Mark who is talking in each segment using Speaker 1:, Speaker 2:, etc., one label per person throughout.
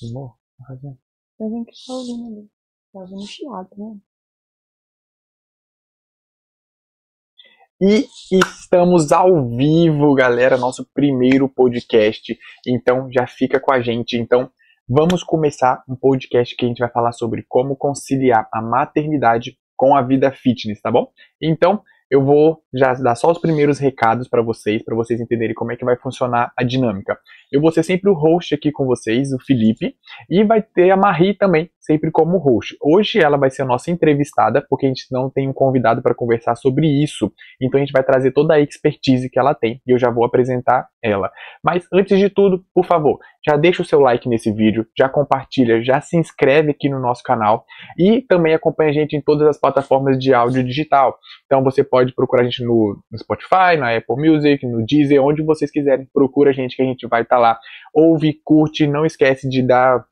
Speaker 1: Tá fazendo?
Speaker 2: Tá vendo que tá ouvindo ali? Tá ouvindo chiado, né?
Speaker 1: E estamos ao vivo, galera, nosso primeiro podcast. Então já fica com a gente. Então vamos começar um podcast que a gente vai falar sobre como conciliar a maternidade com a vida fitness, tá bom? Então eu vou já dar só os primeiros recados para vocês, para vocês entenderem como é que vai funcionar a dinâmica. Eu vou ser sempre o host aqui com vocês, o Felipe, e vai ter a Marie também, sempre como host. Hoje ela vai ser a nossa entrevistada, porque a gente não tem um convidado para conversar sobre isso. Então a gente vai trazer toda a expertise que ela tem e eu já vou apresentar ela. Mas antes de tudo, por favor, já deixa o seu like nesse vídeo, já compartilha, já se inscreve aqui no nosso canal e também acompanha a gente em todas as plataformas de áudio digital. Então você pode procurar a gente no, Spotify, na Apple Music, no Deezer, onde vocês quiserem, procura a gente que a gente vai estar tá lá. Ouve, curte, não esquece de dar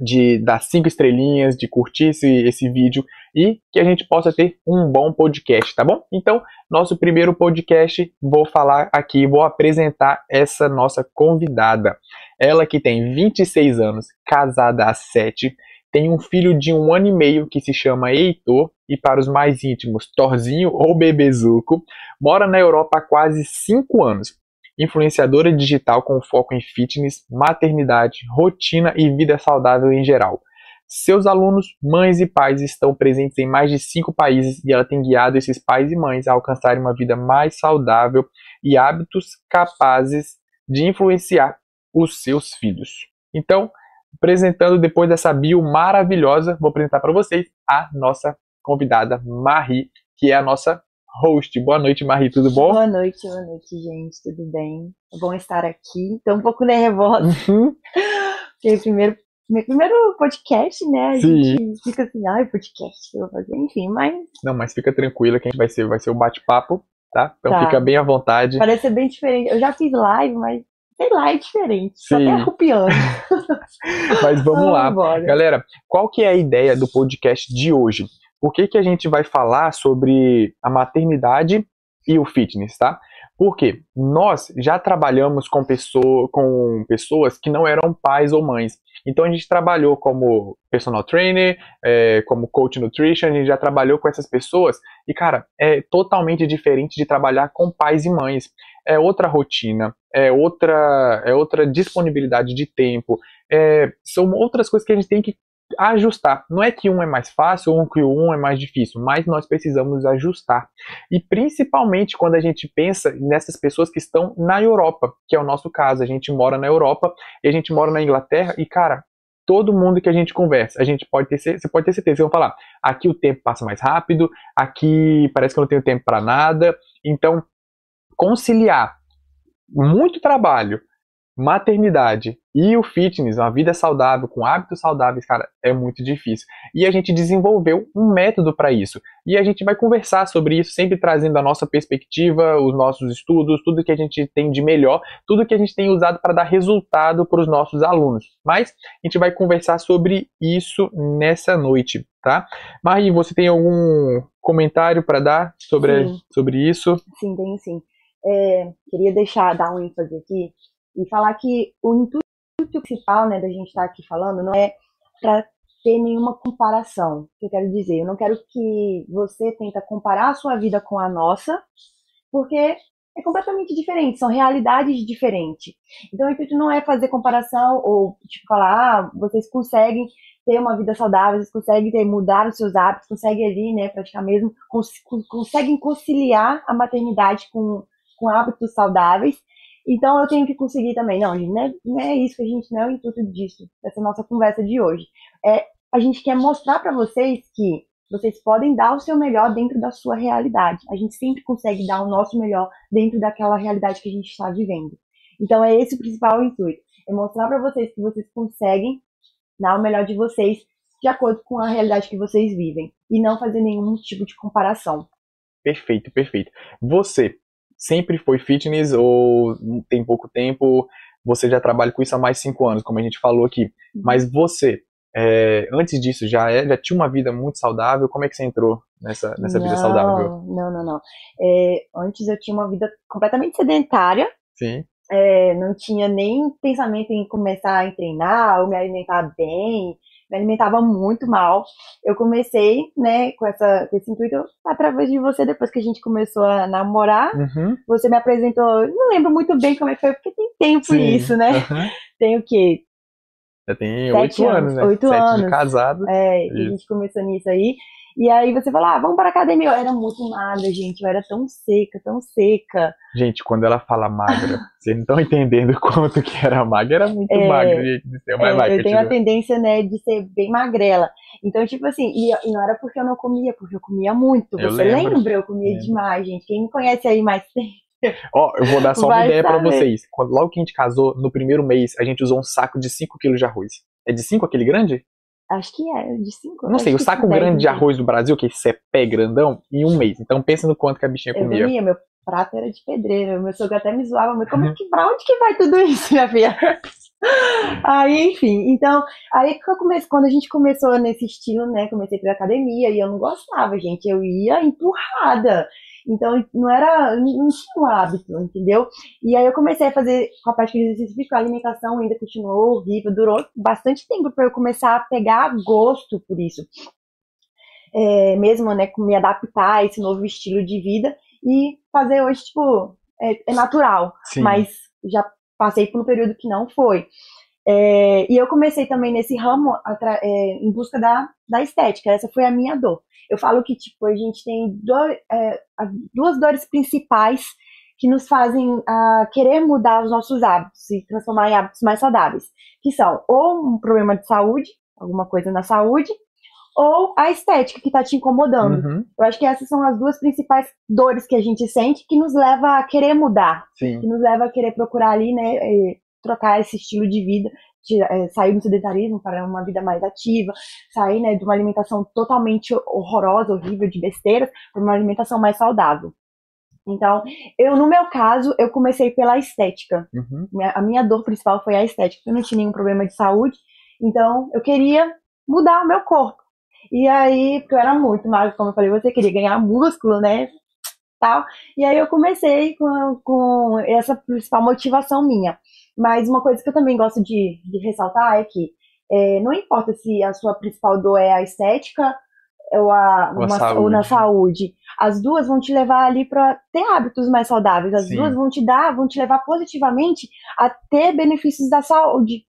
Speaker 1: de dar cinco estrelinhas, de curtir esse, esse vídeo e que a gente possa ter um bom podcast, tá bom? Então, nosso primeiro podcast, vou falar aqui, vou apresentar essa nossa convidada. Ela que tem 26 anos, casada há 7, tem um filho de um ano e meio que se chama Heitor, e para os mais íntimos, Torzinho ou Bebezuco, mora na Europa há quase 5 anos influenciadora digital com foco em fitness, maternidade, rotina e vida saudável em geral. Seus alunos, mães e pais estão presentes em mais de cinco países e ela tem guiado esses pais e mães a alcançarem uma vida mais saudável e hábitos capazes de influenciar os seus filhos. Então, apresentando depois dessa bio maravilhosa, vou apresentar para vocês a nossa convidada Marie, que é a nossa host. Boa noite, Marie, tudo bom?
Speaker 2: Boa noite, boa noite, gente, tudo bem? É bom estar aqui. Estou um pouco nervosa.
Speaker 1: Uhum.
Speaker 2: Porque primeiro, meu primeiro podcast, né? A
Speaker 1: Sim.
Speaker 2: gente fica assim, ai, podcast que eu vou fazer, enfim, mas
Speaker 1: Não, mas fica tranquila que a gente vai ser, vai ser um bate-papo, tá? Então
Speaker 2: Tá.
Speaker 1: fica bem à vontade.
Speaker 2: parece ser bem diferente. Eu já fiz live, mas sei lá, é diferente. Só
Speaker 1: Sim.
Speaker 2: tem arrupiando.
Speaker 1: Mas vamos lá.
Speaker 2: Bora.
Speaker 1: Galera, qual que é a ideia do podcast de hoje? Por que, que a gente vai falar sobre a maternidade e o fitness, tá? Porque nós já trabalhamos com, pessoa, com pessoas que não eram pais ou mães. Então a gente trabalhou como personal trainer, é, como coach nutrition, a gente já trabalhou com essas pessoas. E, cara, é totalmente diferente de trabalhar com pais e mães. É outra rotina, é outra, é outra disponibilidade de tempo, é, são outras coisas que a gente tem que ajustar. Não é que um é mais fácil ou que um é mais difícil, mas nós precisamos ajustar. E principalmente quando a gente pensa nessas pessoas que estão na Europa, que é o nosso caso. A gente mora na Europa e a gente mora na Inglaterra e, cara, todo mundo que a gente conversa, a gente pode ter, você pode ter certeza, vão falar, aqui o tempo passa mais rápido, aqui parece que eu não tenho tempo para nada. Então, conciliar muito trabalho, maternidade e o fitness, uma vida saudável, com hábitos saudáveis, cara, é muito difícil. E a gente desenvolveu um método para isso. E a gente vai conversar sobre isso, sempre trazendo a nossa perspectiva, os nossos estudos, tudo que a gente tem de melhor, tudo que a gente tem usado para dar resultado para os nossos alunos. Mas a gente vai conversar sobre isso nessa noite, tá? Marie, você tem algum comentário para dar sobre,
Speaker 2: Sim.
Speaker 1: sobre isso?
Speaker 2: Sim, tenho sim. É, queria deixar, dar um ênfase aqui e falar que o intuito principal né, da gente estar aqui falando não é para ter nenhuma comparação. O que eu quero dizer? Eu não quero que você tenta comparar a sua vida com a nossa, porque é completamente diferente, são realidades diferentes. Então o intuito não é fazer comparação ou tipo falar, ah, vocês conseguem ter uma vida saudável, vocês conseguem ter, mudar os seus hábitos, conseguem ali, né, praticar mesmo, cons conseguem conciliar a maternidade com, com hábitos saudáveis. Então eu tenho que conseguir também. Não, gente, não é, não é isso que a gente, não é o intuito disso, dessa nossa conversa de hoje. É, a gente quer mostrar para vocês que vocês podem dar o seu melhor dentro da sua realidade. A gente sempre consegue dar o nosso melhor dentro daquela realidade que a gente está vivendo. Então é esse o principal intuito. É mostrar para vocês que vocês conseguem dar o melhor de vocês de acordo com a realidade que vocês vivem. E não fazer nenhum tipo de comparação.
Speaker 1: Perfeito, perfeito. Você sempre foi fitness ou tem pouco tempo? Você já trabalha com isso há mais cinco anos, como a gente falou aqui. Mas você, é, antes disso, já, é, já tinha uma vida muito saudável? Como é que você entrou nessa, nessa vida saudável?
Speaker 2: Não, não, não. É, antes eu tinha uma vida completamente sedentária.
Speaker 1: Sim.
Speaker 2: é, não tinha nem pensamento em começar a treinar ou me alimentar bem, me alimentava muito mal. Eu comecei, né, com, essa, com esse intuito através de você, depois que a gente começou a namorar.
Speaker 1: Uhum.
Speaker 2: Você me apresentou, não lembro muito bem como é que foi, porque tem tempo
Speaker 1: Sim.
Speaker 2: isso, né?
Speaker 1: Uhum.
Speaker 2: Tem o quê?
Speaker 1: Já tem oito anos,
Speaker 2: anos,
Speaker 1: né?
Speaker 2: oito anos.
Speaker 1: de casado.
Speaker 2: É, que a gente começou nisso aí. E aí você falou, ah, vamos para academia. Eu era muito magra, gente. Eu era tão seca, tão seca.
Speaker 1: Gente, quando ela fala magra, vocês não estão entendendo quanto que era magra. Era muito
Speaker 2: É,
Speaker 1: magra, gente
Speaker 2: É,
Speaker 1: vai,
Speaker 2: eu tenho a tendência, né, de ser bem magrela. Então, tipo assim, e, e não era porque eu não comia, porque eu comia muito.
Speaker 1: Eu
Speaker 2: Você
Speaker 1: lembro.
Speaker 2: lembra? Eu comia
Speaker 1: Lembro.
Speaker 2: demais, gente. Quem me conhece aí mais tempo.
Speaker 1: Ó, eu vou dar só uma ideia
Speaker 2: saber.
Speaker 1: vocês. Quando, logo que a gente casou, no primeiro mês, a gente usou um saco de 5 quilos de arroz. É de 5 aquele grande?
Speaker 2: Acho que é, de 5.
Speaker 1: Não sei, o saco grande de arroz do Brasil, que esse é pé grandão, em um mês. Então pensa no quanto que a bichinha
Speaker 2: Eu
Speaker 1: comia.
Speaker 2: comia, meu prato era de pedreiro. Meu sogro até me zoava, mas como
Speaker 1: Uhum.
Speaker 2: que, pra onde que vai tudo isso, minha filha? Aí, enfim, então, aí que eu comecei, quando a gente começou nesse estilo, né, comecei pra academia e eu não gostava, gente, eu ia empurrada. Então, não era, não tinha um hábito, entendeu? E aí eu comecei a fazer com a parte de exercício físico, a alimentação ainda continuou horrível, durou bastante tempo para eu começar a pegar gosto por isso. É, mesmo, né, me adaptar a esse novo estilo de vida e fazer hoje, tipo, é, é natural
Speaker 1: Sim.
Speaker 2: mas já passei por um período que não foi. É, e eu comecei também nesse ramo é, em busca da, da estética. Essa foi a minha dor. Eu falo que tipo a gente tem é, as duas dores principais que nos fazem ah, querer mudar os nossos hábitos e transformar em hábitos mais saudáveis, que são ou um problema de saúde, alguma coisa na saúde, ou a estética que está te incomodando.
Speaker 1: Uhum,
Speaker 2: Eu acho que essas são as duas principais dores que a gente sente que nos leva a querer mudar
Speaker 1: sim.
Speaker 2: que nos leva a querer procurar ali, né, eh, trocar esse estilo de vida, de, eh, sair do sedentarismo para uma vida mais ativa, sair, né, de uma alimentação totalmente horrorosa, horrível, de besteiras, para uma alimentação mais saudável. Então, eu, no meu caso, eu comecei pela estética.
Speaker 1: Uhum.
Speaker 2: A minha dor principal foi a estética. Eu não tinha nenhum problema de saúde, então eu queria mudar o meu corpo. E aí, porque eu era muito magra, como eu falei, você queria ganhar músculo, né? Tal. E aí eu comecei com, com essa principal motivação minha. Mas uma coisa que eu também gosto de, de ressaltar é que é, não importa se a sua principal dor é a estética ou, a,
Speaker 1: Ou
Speaker 2: uma- ou na
Speaker 1: saúde.
Speaker 2: saúde, as duas vão te levar ali para ter hábitos mais saudáveis. As
Speaker 1: Sim.
Speaker 2: duas vão te dar, vão te levar positivamente a ter benefícios da saúde.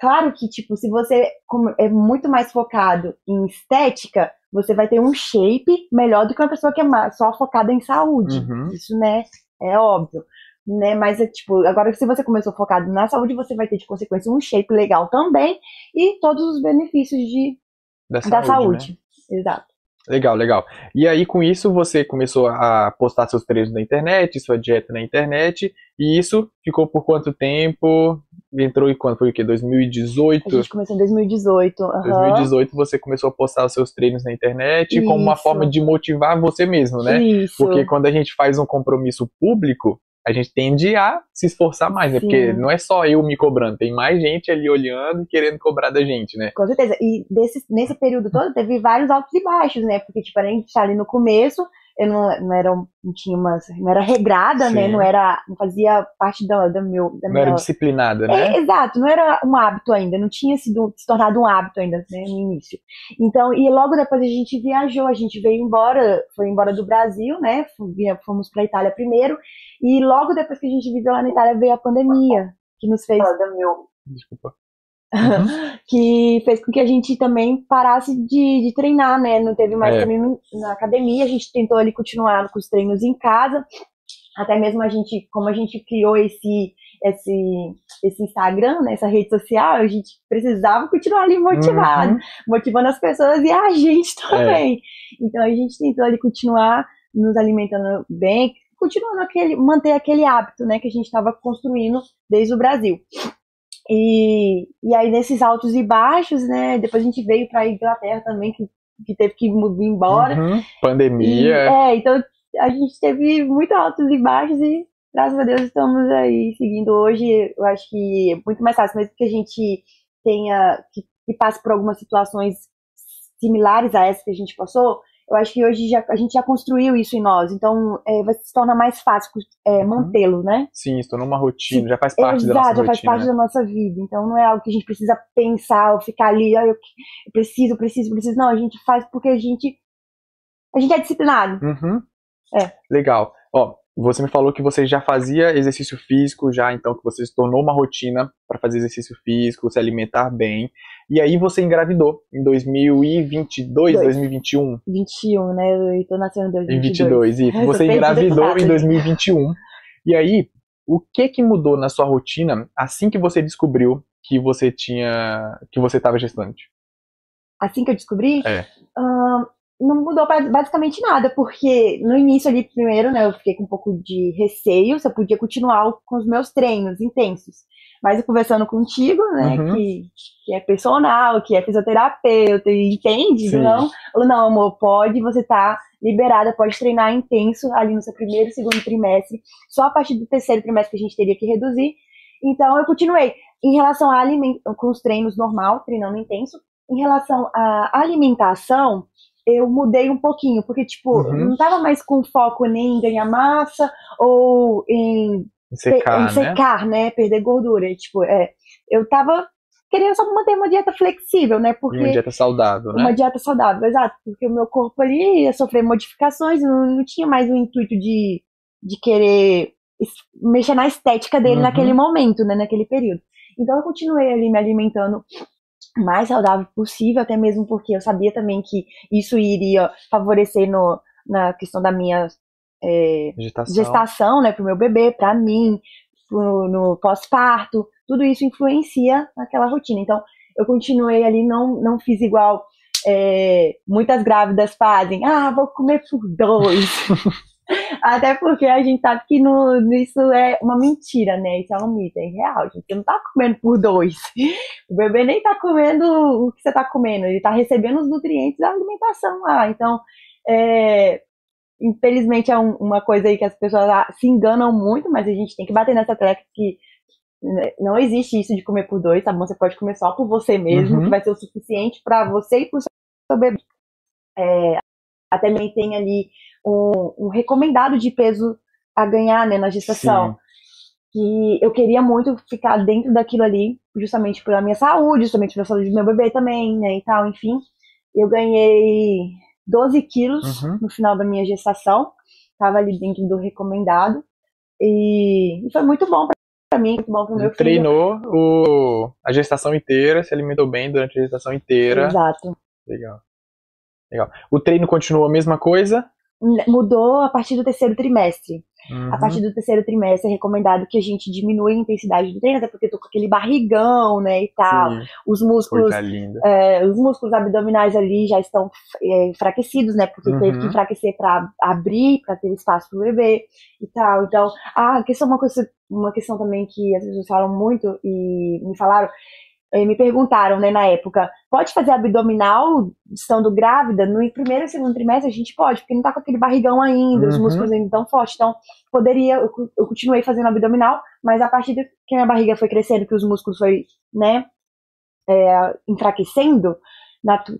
Speaker 2: Claro que, tipo, se você é muito mais focado em estética, você vai ter um shape melhor do que uma pessoa que é só focada em saúde.
Speaker 1: Uhum.
Speaker 2: Isso, né, é óbvio. Né, mas é tipo, agora se você começou focado na saúde, você vai ter de consequência um shape legal também e todos os benefícios de,
Speaker 1: Da
Speaker 2: da
Speaker 1: saúde.
Speaker 2: saúde.
Speaker 1: né?
Speaker 2: Exato.
Speaker 1: Legal, legal. E aí, com isso, você começou a postar seus treinos na internet, sua dieta na internet, e isso ficou por quanto tempo? Entrou em quando? Foi o quê? 2018?
Speaker 2: A gente começou em 2018. aham.
Speaker 1: 2018 você começou a postar os seus treinos na internet como uma
Speaker 2: Isso.
Speaker 1: forma de motivar você mesmo, né?
Speaker 2: Isso.
Speaker 1: Porque quando a gente faz um compromisso público, a gente tende a se esforçar mais, né?
Speaker 2: Sim.
Speaker 1: Porque não é só eu me cobrando, tem mais gente ali olhando e querendo cobrar da gente, né?
Speaker 2: Com certeza. E desse, nesse período todo teve vários altos e baixos, né? Porque, tipo, a gente tá ali no começo, eu não, não era, não tinha uma, não era regrada, né?
Speaker 1: Sim.
Speaker 2: Não era, não fazia parte da, da meu, da
Speaker 1: Não era
Speaker 2: minha...
Speaker 1: disciplinada,
Speaker 2: É,
Speaker 1: né?
Speaker 2: exato, não era um hábito ainda, não tinha sido, se tornado um hábito ainda, né, no início. Então, e logo depois a gente viajou, a gente veio embora, foi embora do Brasil, né, fomos pra Itália primeiro, e logo depois que a gente viveu lá na Itália veio a pandemia, que nos fez,
Speaker 1: Desculpa.
Speaker 2: que fez com que a gente também parasse de, de treinar, né, não teve mais
Speaker 1: É.
Speaker 2: treino na academia, a gente tentou ali continuar com os treinos em casa, até mesmo a gente, como a gente criou esse esse, esse Instagram, né, essa rede social, a gente precisava continuar ali motivado,
Speaker 1: Uhum.
Speaker 2: motivando as pessoas e a gente também. Então a gente tentou ali continuar nos alimentando bem, continuando aquele, manter aquele hábito, né, que a gente estava construindo desde o Brasil. E, e aí nesses altos e baixos, né, depois a gente veio para a Inglaterra também, que, que teve que vir embora.
Speaker 1: Uhum.
Speaker 2: E,
Speaker 1: Pandemia.
Speaker 2: é, então a gente teve muito altos e baixos e graças a Deus estamos aí seguindo hoje. Eu acho que é muito mais fácil, mesmo que a gente tenha, que, que passe por algumas situações similares a essa que a gente passou, eu acho que hoje já, a gente já construiu isso em nós, então é, vai se torna mais fácil é,
Speaker 1: Uhum.
Speaker 2: mantê-lo, né?
Speaker 1: Sim, se tornou uma rotina,
Speaker 2: Sim,
Speaker 1: já faz parte da
Speaker 2: Exato,
Speaker 1: nossa
Speaker 2: já faz
Speaker 1: rotina.
Speaker 2: parte da nossa vida. Então não é algo que a gente precisa pensar ou ficar ali, ah, eu, eu preciso, preciso, preciso. Não, a gente faz porque a gente a gente é disciplinado.
Speaker 1: Uhum.
Speaker 2: É.
Speaker 1: Legal. Ó, você me falou que você já fazia exercício físico, já então que você se tornou uma rotina para fazer exercício físico, se alimentar bem. E aí você engravidou em 2022,
Speaker 2: Dois.
Speaker 1: 2021,
Speaker 2: 21, né? Eu tô nascendo em
Speaker 1: em
Speaker 2: 2022.
Speaker 1: 22. E você engravidou em
Speaker 2: cara.
Speaker 1: 2021. E aí, o que que mudou na sua rotina assim que você descobriu que você tinha, que você estava gestante?
Speaker 2: Assim que eu descobri,
Speaker 1: É.
Speaker 2: não mudou ba- basicamente nada, porque no início ali, primeiro, né, eu fiquei com um pouco de receio se eu podia continuar com os meus treinos intensos. Mas eu conversando contigo, né,
Speaker 1: Uhum.
Speaker 2: que, que é personal, que é fisioterapeuta, entende,
Speaker 1: Sim.
Speaker 2: não? Falou, não, amor, pode, você tá liberada, pode treinar intenso ali no seu primeiro e segundo trimestre, só a partir do terceiro trimestre que a gente teria que reduzir. Então eu continuei. Em relação a aliment... com os treinos normal, treinando intenso, em relação à alimentação, eu mudei um pouquinho, porque, tipo,
Speaker 1: Uhum.
Speaker 2: não tava mais com foco nem em ganhar massa ou em,
Speaker 1: Secar,
Speaker 2: em
Speaker 1: né?
Speaker 2: secar, né? Perder gordura. E, tipo, é, eu tava querendo só manter uma dieta flexível, né? Porque
Speaker 1: uma dieta saudável, né?
Speaker 2: uma dieta saudável, exato. Porque o meu corpo ali ia sofrer modificações, não, não tinha mais o intuito de, de querer mexer na estética dele
Speaker 1: Uhum.
Speaker 2: naquele momento, né? Naquele período. Então eu continuei ali me alimentando mais saudável possível, até mesmo porque eu sabia também que isso iria favorecer no, na questão da minha é,
Speaker 1: Gestação.
Speaker 2: gestação, né, pro meu bebê, pra mim, pro- no pós-parto, tudo isso influencia naquela rotina. Então, eu continuei ali, não, não fiz igual é, muitas grávidas fazem. Ah, vou comer por dois. Até porque a gente sabe que no, isso é uma mentira, né? Isso é um mito, é real. Gente. Você não tá comendo por dois. O bebê nem tá comendo o que você tá comendo, ele tá recebendo os nutrientes da alimentação lá. Então, é, infelizmente é um- uma coisa aí que as pessoas ah, se enganam muito, mas a gente tem que bater nessa tecla que né, não existe isso de comer por dois, tá bom? Você pode comer só por você mesmo,
Speaker 1: Uhum.
Speaker 2: que vai ser o suficiente para você e pro seu bebê. É, até também tem ali um, um recomendado de peso a ganhar né, na gestação.
Speaker 1: Sim.
Speaker 2: Que eu queria muito ficar dentro daquilo ali, justamente pela minha saúde, justamente pela saúde do meu bebê também, né? E tal, enfim. Eu ganhei 12 quilos
Speaker 1: Uhum.
Speaker 2: no final da minha gestação. Tava ali dentro do recomendado. E, e foi muito bom pra mim, muito bom pro meu filho.
Speaker 1: Treinou o, a gestação inteira, se alimentou bem durante a gestação inteira.
Speaker 2: Exato.
Speaker 1: Legal. Legal. O treino continua a mesma coisa?
Speaker 2: Mudou a partir do terceiro trimestre.
Speaker 1: Uhum.
Speaker 2: A partir do terceiro trimestre é recomendado que a gente diminua a intensidade do treino, até porque eu tô com aquele barrigão, né, e tal.
Speaker 1: Sim,
Speaker 2: Os músculos, é, os músculos abdominais ali já estão é, enfraquecidos, né, porque
Speaker 1: Uhum.
Speaker 2: teve que enfraquecer para abrir, para ter espaço pro bebê e tal. Então, ah, a questão, uma, coisa, uma questão também que as pessoas falam muito e me falaram, me perguntaram, né, na época, pode fazer abdominal estando grávida? No primeiro e segundo trimestre a gente pode, porque não tá com aquele barrigão ainda, os
Speaker 1: Uhum.
Speaker 2: músculos ainda tão fortes. Então, poderia, eu, continuei fazendo abdominal, mas a partir de que a minha barriga foi crescendo, que os músculos foi, né, é, enfraquecendo,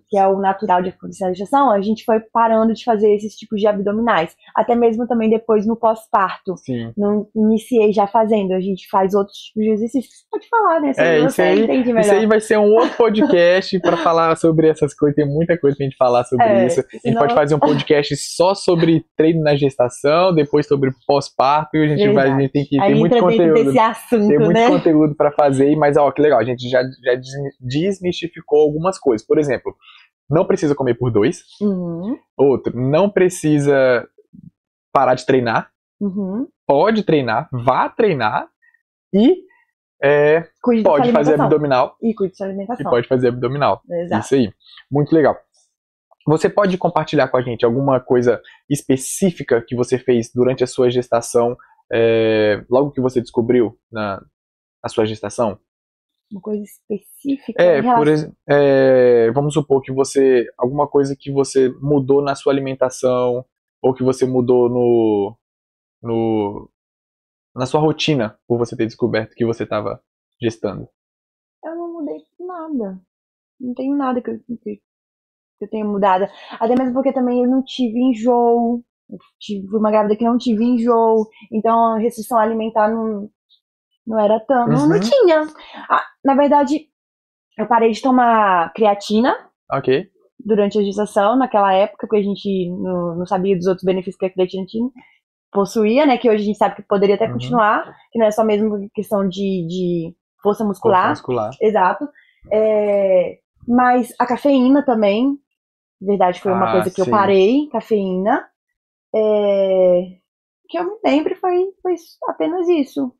Speaker 2: que é o natural de acontecer na gestação, a gente foi parando de fazer esses tipos de abdominais. Até mesmo também depois no pós-parto. Não iniciei já fazendo, a gente faz outros tipos de exercícios. Pode falar, né?
Speaker 1: É,
Speaker 2: Você
Speaker 1: isso aí, isso aí vai ser um outro podcast para falar sobre essas coisas. Tem muita coisa pra gente falar sobre
Speaker 2: É,
Speaker 1: isso. A gente
Speaker 2: senão-
Speaker 1: pode fazer um podcast só sobre treino na gestação, depois sobre pós-parto, e a gente vai, a gente tem que tem muito conteúdo.
Speaker 2: desse assunto,
Speaker 1: Tem muito
Speaker 2: né?
Speaker 1: conteúdo para fazer, mas ó, que legal, a gente já, já desmi- desmistificou algumas coisas. Por exemplo, não precisa comer por dois.
Speaker 2: Uhum,
Speaker 1: Outro, não precisa parar de treinar.
Speaker 2: uhum.
Speaker 1: Pode treinar, vá treinar e é, pode fazer
Speaker 2: alimentação.
Speaker 1: abdominal.
Speaker 2: E cuide da sua
Speaker 1: E
Speaker 2: alimentação.
Speaker 1: pode fazer abdominal.
Speaker 2: Exato.
Speaker 1: Isso aí. Muito legal. Você pode compartilhar com a gente alguma coisa específica que você fez durante a sua gestação, é, logo que você descobriu na a sua gestação?
Speaker 2: Uma coisa específica.
Speaker 1: É, por exemplo, é, vamos supor que você. Alguma coisa que você mudou na sua alimentação, ou que você mudou no. no na sua rotina, por você ter descoberto que você estava gestando.
Speaker 2: Eu não mudei nada. Não tenho nada que eu. que eu tenha mudado. Até mesmo porque também eu não tive enjoo. Eu tive uma grávida que não tive enjoo. Então a restrição alimentar não, não era tão. Não, não
Speaker 1: Uhum.
Speaker 2: tinha. Ah, na verdade, eu parei de tomar creatina
Speaker 1: Ok.
Speaker 2: durante a gestação, naquela época, porque a gente não, não sabia dos outros benefícios que a creatina tinha, possuía, né? Que hoje a gente sabe que poderia até
Speaker 1: Uhum.
Speaker 2: continuar, que não é só mesmo questão de, de força muscular.
Speaker 1: muscular.
Speaker 2: Exato. É, mas a cafeína também, na verdade, foi uma
Speaker 1: Ah,
Speaker 2: coisa que eu
Speaker 1: sim.
Speaker 2: parei, cafeína. É, que eu me lembro foi, foi apenas isso.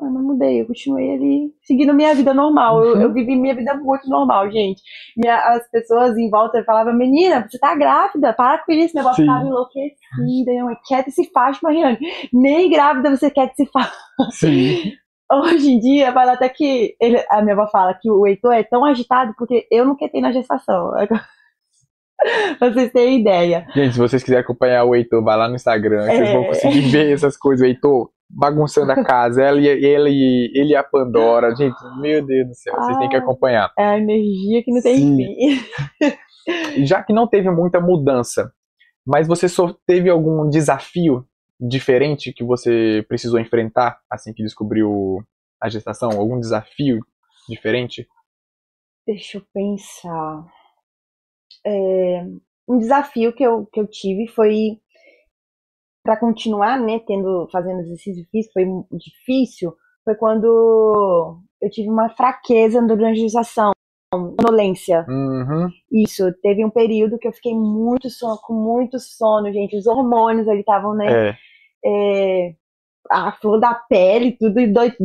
Speaker 2: Eu não mudei, eu continuei ali seguindo minha vida normal. Eu,
Speaker 1: Uhum.
Speaker 2: eu vivi minha vida muito normal, gente. Minha- as pessoas em volta falavam, menina, você tá grávida, para com isso, meu avó
Speaker 1: Sim.
Speaker 2: ficava enlouquecida. Eu, quieta se faz, Mariane. Nem grávida você quer se faz.
Speaker 1: Sim.
Speaker 2: Hoje em dia, fala até que ele- a minha avó fala que o Heitor é tão agitado porque eu não quietei na gestação. vocês terem ideia.
Speaker 1: Gente, se vocês quiserem acompanhar o Heitor, vai lá no Instagram, que vocês vão
Speaker 2: É.
Speaker 1: conseguir ver essas coisas. O Heitor bagunçando a casa, ela e, ele, ele e a Pandora. Gente, meu Deus do céu, vocês têm que
Speaker 2: Ah.
Speaker 1: acompanhar.
Speaker 2: É a energia que não tem
Speaker 1: Sim.
Speaker 2: fim.
Speaker 1: Já que não teve muita mudança, mas você só teve algum desafio diferente que você precisou enfrentar assim que descobriu a gestação? Algum desafio diferente?
Speaker 2: Deixa eu pensar. É, um desafio que eu, que eu tive foi para continuar, né, tendo fazendo exercício físico, foi difícil, foi quando eu tive uma fraqueza durante a gestação, sonolência.
Speaker 1: Uhum.
Speaker 2: Isso, teve um período que eu fiquei muito sono, com muito sono, gente. Os hormônios ali estavam, né?
Speaker 1: É.
Speaker 2: é, a flor da pele, tudo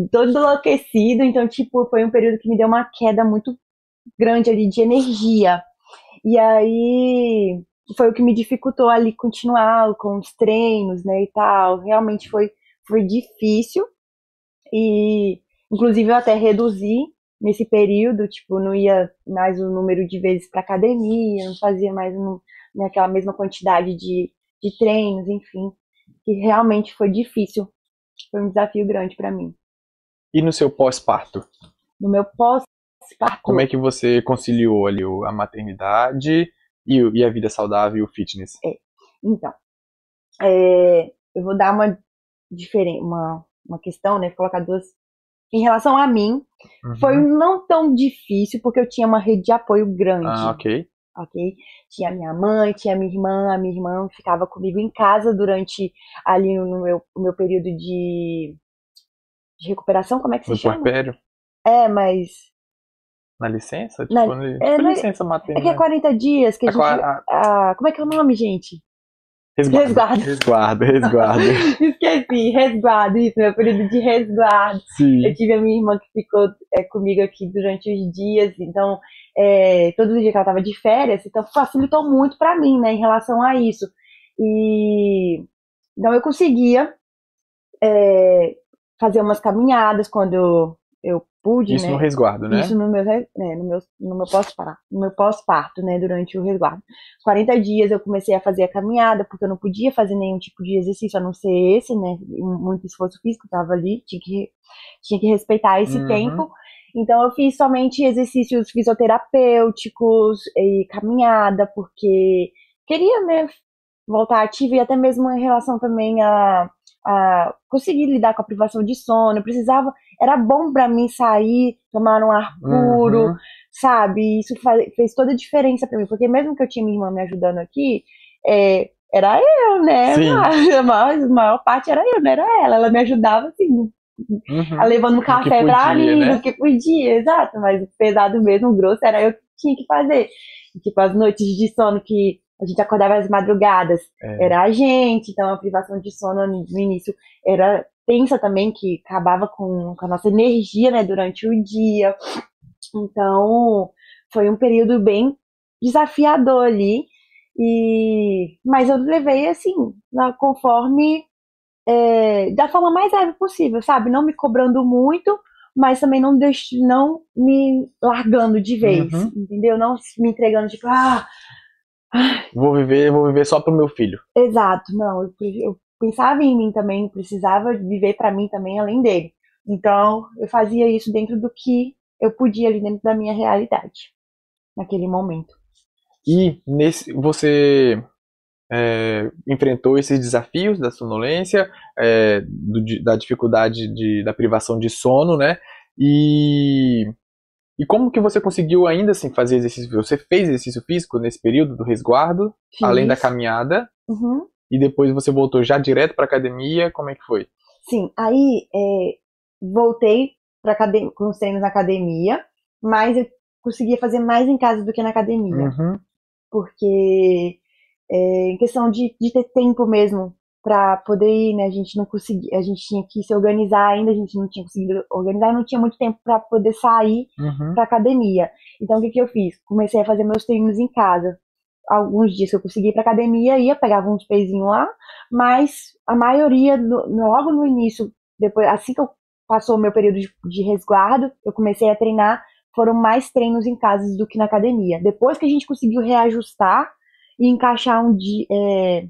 Speaker 2: todo enlouquecido. Então, tipo, foi um período que me deu uma queda muito grande ali de energia. E aí foi o que me dificultou ali continuar com os treinos, né, e tal. Realmente foi, foi difícil. E, inclusive, eu até reduzi nesse período, tipo, não ia mais o número de vezes para academia, não fazia mais um, naquela mesma quantidade de, de treinos, enfim, que realmente foi difícil, foi um desafio grande para mim.
Speaker 1: E no seu pós-parto?
Speaker 2: No meu pós-parto,
Speaker 1: Como é que você conciliou ali a maternidade e, e a vida saudável e o fitness?
Speaker 2: então, é, eu vou dar uma diferente, uma, uma questão, né, colocar duas. Em relação a mim,
Speaker 1: Uhum.
Speaker 2: foi não tão difícil porque eu tinha uma rede de apoio grande.
Speaker 1: Ah, ok.
Speaker 2: ok? Tinha minha mãe, tinha minha irmã, a minha irmã ficava comigo em casa durante ali no meu, o meu período de, de recuperação, como é que se
Speaker 1: No
Speaker 2: chama?
Speaker 1: puerpério?
Speaker 2: É, mas
Speaker 1: Na licença?
Speaker 2: Na-
Speaker 1: Tipo, li-
Speaker 2: é, na-
Speaker 1: licença
Speaker 2: é
Speaker 1: maternidade.
Speaker 2: que é 40 dias que a
Speaker 1: A
Speaker 2: gente...
Speaker 1: qua- a-
Speaker 2: ah, como é que é o nome, gente?
Speaker 1: Resguardo.
Speaker 2: Resguardo.
Speaker 1: Resguardo.
Speaker 2: Esqueci, resguardo, isso, meu período de resguardo.
Speaker 1: Sim.
Speaker 2: Eu tive a minha irmã que ficou é, comigo aqui durante os dias, então, é, todos os dias que ela estava de férias, então facilitou muito para mim, né, em relação a isso. E então eu conseguia é, fazer umas caminhadas quando eu pude,
Speaker 1: Isso
Speaker 2: né?
Speaker 1: no resguardo, né?
Speaker 2: Isso no meu, né, no meu, no meu pós-parto, no meu pós-parto, né, durante o resguardo. 40 dias eu comecei a fazer a caminhada, porque eu não podia fazer nenhum tipo de exercício, a não ser esse, né, muito esforço físico, tava ali, tinha que, tinha que respeitar esse
Speaker 1: Uhum.
Speaker 2: tempo. Então eu fiz somente exercícios fisioterapêuticos e caminhada, porque queria, né, voltar ativa e até mesmo em relação também a, a conseguir lidar com a privação de sono. Eu precisava, era bom pra mim sair, tomar um ar puro,
Speaker 1: Uhum.
Speaker 2: sabe? Isso fa- fez toda a diferença pra mim, porque mesmo que eu tinha minha irmã me ajudando aqui, é, era eu, né?
Speaker 1: Sim.
Speaker 2: A maior, a maior parte era eu, não era ela. Ela me ajudava assim,
Speaker 1: Uhum.
Speaker 2: levando um café pra
Speaker 1: podia,
Speaker 2: mim,
Speaker 1: né?
Speaker 2: do que podia, exato. Mas pesado mesmo, grosso, era eu que tinha que fazer. E, tipo, as noites de sono que a gente acordava às madrugadas,
Speaker 1: É.
Speaker 2: era a gente, então a privação de sono no início era tensa também, que acabava com, com a nossa energia, né, durante o dia. Então, foi um período bem desafiador ali. E, mas eu levei assim, na- conforme é, da forma mais leve possível, sabe? Não me cobrando muito, mas também não deix, não me largando de vez,
Speaker 1: Uhum.
Speaker 2: entendeu? Não me entregando tipo, ah,
Speaker 1: Vou viver, vou viver só pro meu filho.
Speaker 2: Exato, não, eu, eu pensava em mim também, precisava viver pra mim também além dele. Então, eu fazia isso dentro do que eu podia ali dentro da minha realidade, naquele momento.
Speaker 1: E nesse, você é, enfrentou esses desafios da sonolência, é, do, da dificuldade de, da privação de sono, né? E, e como que você conseguiu ainda assim fazer exercício físico? Você fez exercício físico nesse período do resguardo, Fiz. além da caminhada?
Speaker 2: Uhum.
Speaker 1: E depois você voltou já direto para academia? Como é que foi?
Speaker 2: Sim, aí é, voltei para com os treinos na academia, mas eu conseguia fazer mais em casa do que na academia.
Speaker 1: Uhum.
Speaker 2: Porque é, em questão de, de ter tempo mesmo para poder ir, né? A gente não conseguia, a gente tinha que se organizar ainda, a gente não tinha conseguido organizar, não tinha muito tempo para poder sair
Speaker 1: uhum.
Speaker 2: para academia. Então o que que eu fiz? Comecei a fazer meus treinos em casa. Alguns dias que eu consegui ir para academia, ia pegava uns pezinhos lá, mas a maioria no, logo no início, depois assim que eu passou o meu período de, de resguardo, eu comecei a treinar, foram mais treinos em casa do que na academia. Depois que a gente conseguiu reajustar e encaixar um dia, é,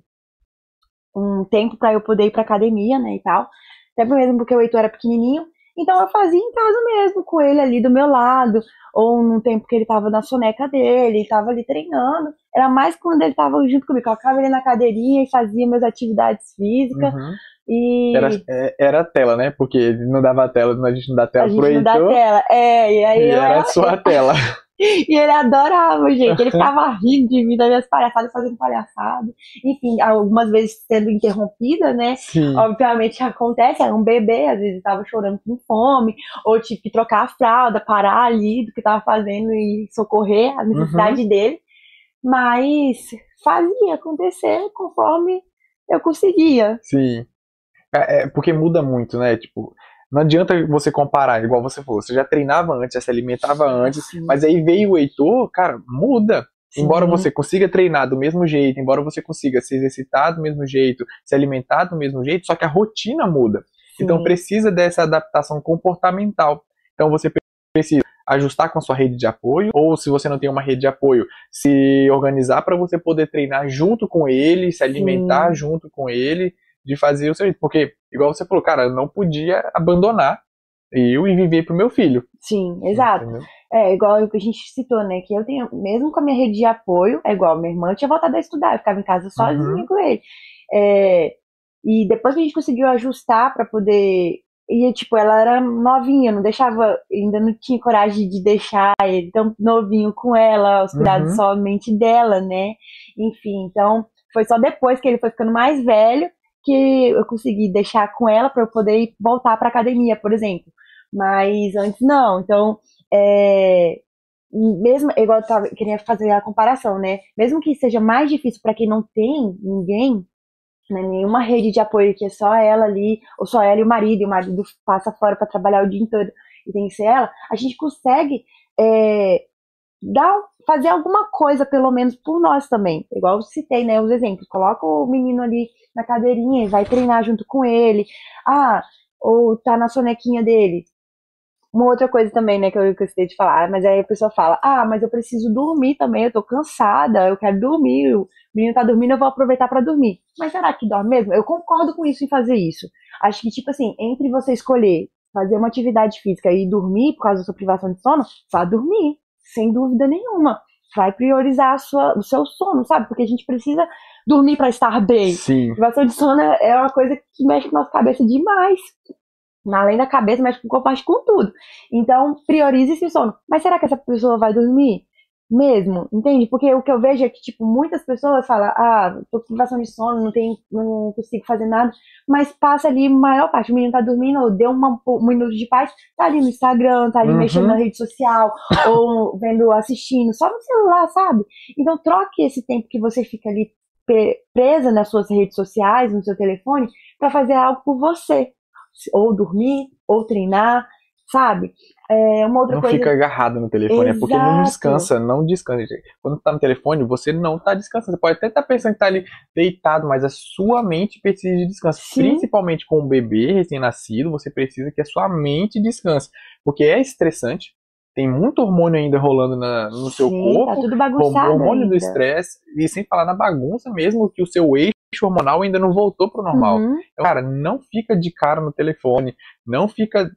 Speaker 2: um tempo para eu poder ir para academia, né, e tal. Até mesmo porque o Heitor era pequenininho. Então eu fazia em casa mesmo, com ele ali do meu lado, ou no tempo que ele tava na soneca dele, ele tava ali treinando. Era mais quando ele tava junto comigo. Eu colocava ele na cadeirinha e fazia minhas atividades físicas.
Speaker 1: Uhum.
Speaker 2: E...
Speaker 1: Era, é, era a tela, né? Porque não dava tela, a gente não dá tela
Speaker 2: a gente
Speaker 1: pro
Speaker 2: não dá
Speaker 1: Heitor.
Speaker 2: tela. É, e aí
Speaker 1: E era
Speaker 2: era-
Speaker 1: a sua tela.
Speaker 2: E ele adorava, gente. Ele ficava rindo de mim, das minhas palhaçadas, fazendo palhaçada. Enfim, algumas vezes sendo interrompida, né?
Speaker 1: Sim.
Speaker 2: Obviamente acontece, era um bebê, às vezes estava chorando com fome, ou tive que trocar a fralda, parar ali do que estava fazendo e socorrer a necessidade dele. Mas fazia acontecer conforme eu conseguia.
Speaker 1: Sim. É, é, porque muda muito, né? Tipo, não adianta você comparar, igual você falou, você já treinava antes, já se alimentava antes,
Speaker 2: Sim.
Speaker 1: mas aí veio o Heitor, cara, muda.
Speaker 2: Sim.
Speaker 1: Embora você consiga treinar do mesmo jeito, embora você consiga se exercitar do mesmo jeito, se alimentar do mesmo jeito, só que a rotina muda. Então
Speaker 2: Sim.
Speaker 1: precisa dessa adaptação comportamental. Então você precisa ajustar com a sua rede de apoio, ou se você não tem uma rede de apoio, se organizar para você poder treinar junto com ele, se alimentar junto com ele, de fazer o seu jeito. Porque, igual você falou, cara, eu não podia abandonar eu e viver pro meu filho.
Speaker 2: Sim, exato.
Speaker 1: entendeu?
Speaker 2: É, igual o que a gente citou, né? Que eu tenho, mesmo com a minha rede de apoio, é igual, minha irmã tinha voltado a estudar, eu ficava em casa sozinha
Speaker 1: Uhum.
Speaker 2: com ele. É, e depois que a gente conseguiu ajustar pra poder. E, tipo, ela era novinha, não deixava, ainda não tinha coragem de deixar ele tão novinho com ela, aos cuidados
Speaker 1: Uhum.
Speaker 2: somente dela, né? Enfim, então, foi só depois que ele foi ficando mais velho que eu consegui deixar com ela pra eu poder voltar pra academia, por exemplo. Mas antes não, então é, mesmo, igual eu tava, queria fazer a comparação, né? Mesmo que seja mais difícil para quem não tem ninguém, né, nenhuma rede de apoio que é só ela ali, ou só ela e o marido, e o marido passa fora para trabalhar o dia inteiro e tem que ser ela, a gente consegue é, dar, fazer alguma coisa, pelo menos por nós também. Igual eu citei, né, os exemplos. Coloca o menino ali na cadeirinha e vai treinar junto com ele. Ah, ou tá na sonequinha dele. Uma outra coisa também, né, que eu gostei de falar, mas aí a pessoa fala, ah, mas eu preciso dormir também, eu tô cansada, eu quero dormir, o menino tá dormindo, eu vou aproveitar pra dormir. Mas será que dorme mesmo? Eu concordo com isso em fazer isso. Acho que, tipo assim, entre você escolher fazer uma atividade física e dormir por causa da sua privação de sono, vá dormir, sem dúvida nenhuma. Vai priorizar sua, o seu sono, sabe? Porque a gente precisa dormir pra estar bem.
Speaker 1: Sim.
Speaker 2: Privação de sono é uma coisa que mexe com a nossa cabeça demais. Além da cabeça, mexe com o corpo, mexe com tudo. Então, priorize esse sono. Mas será que essa pessoa vai dormir? Mesmo, entende? Porque o que eu vejo é que, tipo, muitas pessoas falam, ah, tô com privação de sono, não, tenho, não consigo fazer nada, mas passa ali a maior parte, o menino tá dormindo, ou deu uma- um minuto de paz, tá ali no Instagram, tá ali
Speaker 1: Uhum.
Speaker 2: mexendo na rede social, ou vendo, assistindo, só no celular, sabe? Então troque esse tempo que você fica ali presa nas suas redes sociais, no seu telefone, para fazer algo por você. Ou dormir, ou treinar, sabe? É, uma outra
Speaker 1: Não
Speaker 2: coisa.
Speaker 1: fica agarrado no telefone, é porque não
Speaker 2: Exato.
Speaker 1: descansa, não descansa. Quando tá no telefone, você não tá descansando. Você pode até estar pensando que tá ali deitado, mas a sua mente precisa de descanso.
Speaker 2: Sim.
Speaker 1: Principalmente com um bebê recém-nascido, você precisa que a sua mente descanse. Porque é estressante, tem muito hormônio ainda rolando na- no seu
Speaker 2: Sim,
Speaker 1: corpo.
Speaker 2: Tá tudo bagunçado.
Speaker 1: hormônio do
Speaker 2: ainda.
Speaker 1: estresse, e sem falar na bagunça mesmo, que o seu eixo hormonal ainda não voltou pro normal.
Speaker 2: Uhum.
Speaker 1: Então, cara, não fica de cara no telefone, não fica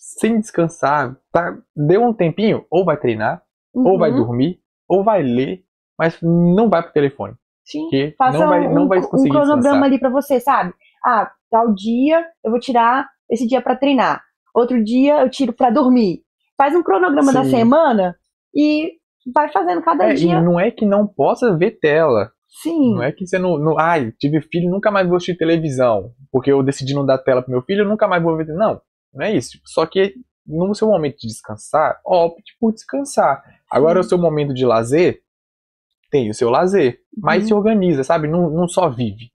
Speaker 1: sem descansar, tá? Deu um tempinho, ou vai treinar, ou vai
Speaker 2: Uhum.
Speaker 1: dormir, ou vai ler, mas não vai pro telefone.
Speaker 2: Sim.
Speaker 1: Porque
Speaker 2: Faça
Speaker 1: não vai,
Speaker 2: um,
Speaker 1: não vai
Speaker 2: um
Speaker 1: conseguir
Speaker 2: cronograma
Speaker 1: descansar.
Speaker 2: ali pra você, sabe? Ah, tal dia eu vou tirar esse dia pra treinar. Outro dia eu tiro pra dormir. Faz um cronograma da
Speaker 1: Sim.
Speaker 2: semana e vai fazendo cada
Speaker 1: É, e
Speaker 2: dia.
Speaker 1: não é que não possa ver tela.
Speaker 2: Sim.
Speaker 1: Não é que você não, não. Ai, tive filho, nunca mais vou assistir televisão. Porque eu decidi não dar tela pro meu filho, eu nunca mais vou ver. Não, não é isso. Só que no seu momento de descansar, opte por descansar. Agora, o seu momento de lazer, tem o seu lazer. Mas
Speaker 2: Uhum.
Speaker 1: se organiza, sabe? Não, não só vive.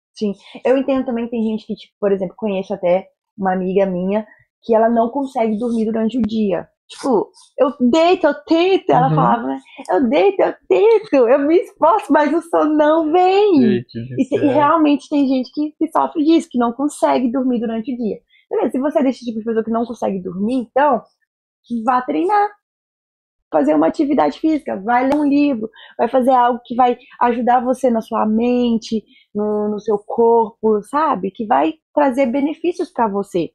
Speaker 2: Eu entendo também que tem gente que, tipo, por exemplo, conheço até uma amiga minha que ela não consegue dormir durante o dia. Tipo, eu deito, eu tento, ela
Speaker 1: Uhum.
Speaker 2: falava, né? Eu deito, eu tento, eu me esforço, mas o sono não vem.
Speaker 1: Gente
Speaker 2: E, e
Speaker 1: céu.
Speaker 2: realmente tem gente que, que sofre disso, que não consegue dormir durante o dia. Beleza, se você é desse tipo de pessoa que não consegue dormir, então, vá treinar. Fazer uma atividade física, vai ler um livro, vai fazer algo que vai ajudar você na sua mente, no, no seu corpo, sabe? Que vai trazer benefícios para você.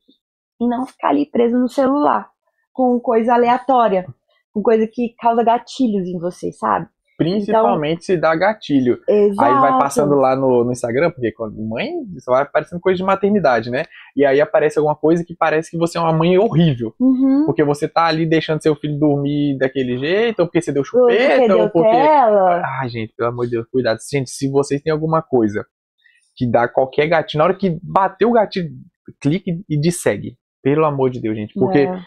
Speaker 2: E não ficar ali preso no celular, com coisa aleatória, com coisa que causa gatilhos em você, sabe?
Speaker 1: Principalmente se dá gatilho.
Speaker 2: Exato.
Speaker 1: Aí vai passando lá no, no Instagram, porque quando mãe, só vai aparecendo coisa de maternidade, né? E aí aparece alguma coisa que parece que você é uma mãe horrível.
Speaker 2: Uhum.
Speaker 1: Porque você tá ali deixando seu filho dormir daquele jeito, ou porque você deu chupeta, ou porque.
Speaker 2: tela.
Speaker 1: Ai, gente, pelo amor de Deus, cuidado. Gente, se vocês têm alguma coisa que dá qualquer gatilho, na hora que bater o gatilho, clique e dessegue. Pelo amor de Deus, gente. Porque
Speaker 2: É.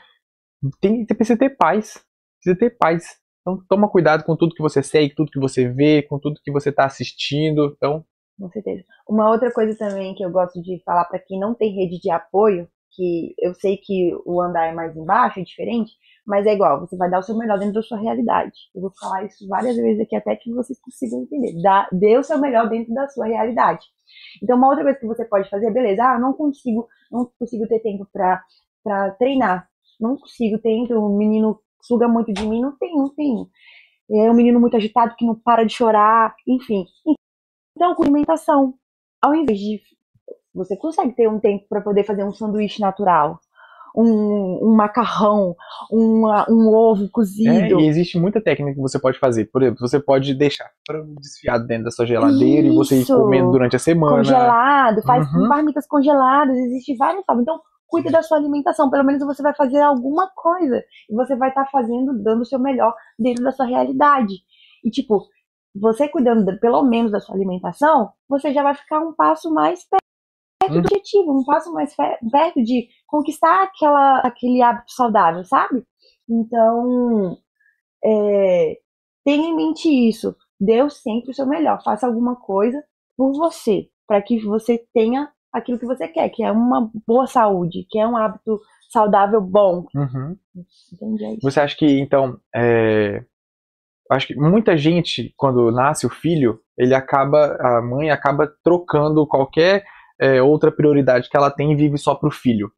Speaker 1: tem, precisa ter paz. Precisa ter paz. Então toma cuidado com tudo que você segue, tudo que você vê, com tudo que você tá assistindo. Então,
Speaker 2: Com certeza. Uma outra coisa também que eu gosto de falar para quem não tem rede de apoio, que eu sei que o andar é mais embaixo, é diferente, mas é igual, você vai dar o seu melhor dentro da sua realidade. Eu vou falar isso várias vezes aqui até que vocês consigam entender. Dá, dê o seu melhor dentro da sua realidade. Então, uma outra coisa que você pode fazer, beleza, ah, não consigo, não consigo ter tempo pra treinar. Não consigo ter tempo, o menino suga muito de mim, não tem, não tem. É um menino muito agitado que não para de chorar, enfim. Então, com alimentação. Ao invés de. Você consegue ter um tempo para poder fazer um sanduíche natural, um, um macarrão, uma- um ovo
Speaker 1: é,
Speaker 2: cozido.
Speaker 1: e existe muita técnica que você pode fazer. Por exemplo, você pode deixar frango desfiado dentro da sua geladeira e você ir
Speaker 2: Isso.
Speaker 1: comendo durante a semana.
Speaker 2: congelado, faz
Speaker 1: Uhum.
Speaker 2: marmitas congeladas, existe várias formas. Então, cuida da sua alimentação. Pelo menos você vai fazer alguma coisa. E você vai estar fazendo, dando o seu melhor dentro da sua realidade. E, tipo, você cuidando de- pelo menos da sua alimentação, você já vai ficar um passo mais perto
Speaker 1: Uhum.
Speaker 2: do objetivo, um passo mais perto de conquistar aquela, aquele hábito saudável, sabe? Então, é, tenha em mente isso. Dê sempre o seu melhor. Faça alguma coisa por você, para que você tenha aquilo que você quer, que é uma boa saúde, que é um hábito saudável bom.
Speaker 1: Uhum.
Speaker 2: Entende? É.
Speaker 1: Você acha que, então, é... acho que muita gente, quando nasce o filho, ele acaba, a mãe acaba trocando qualquer é, outra prioridade que ela tem e vive só pro filho.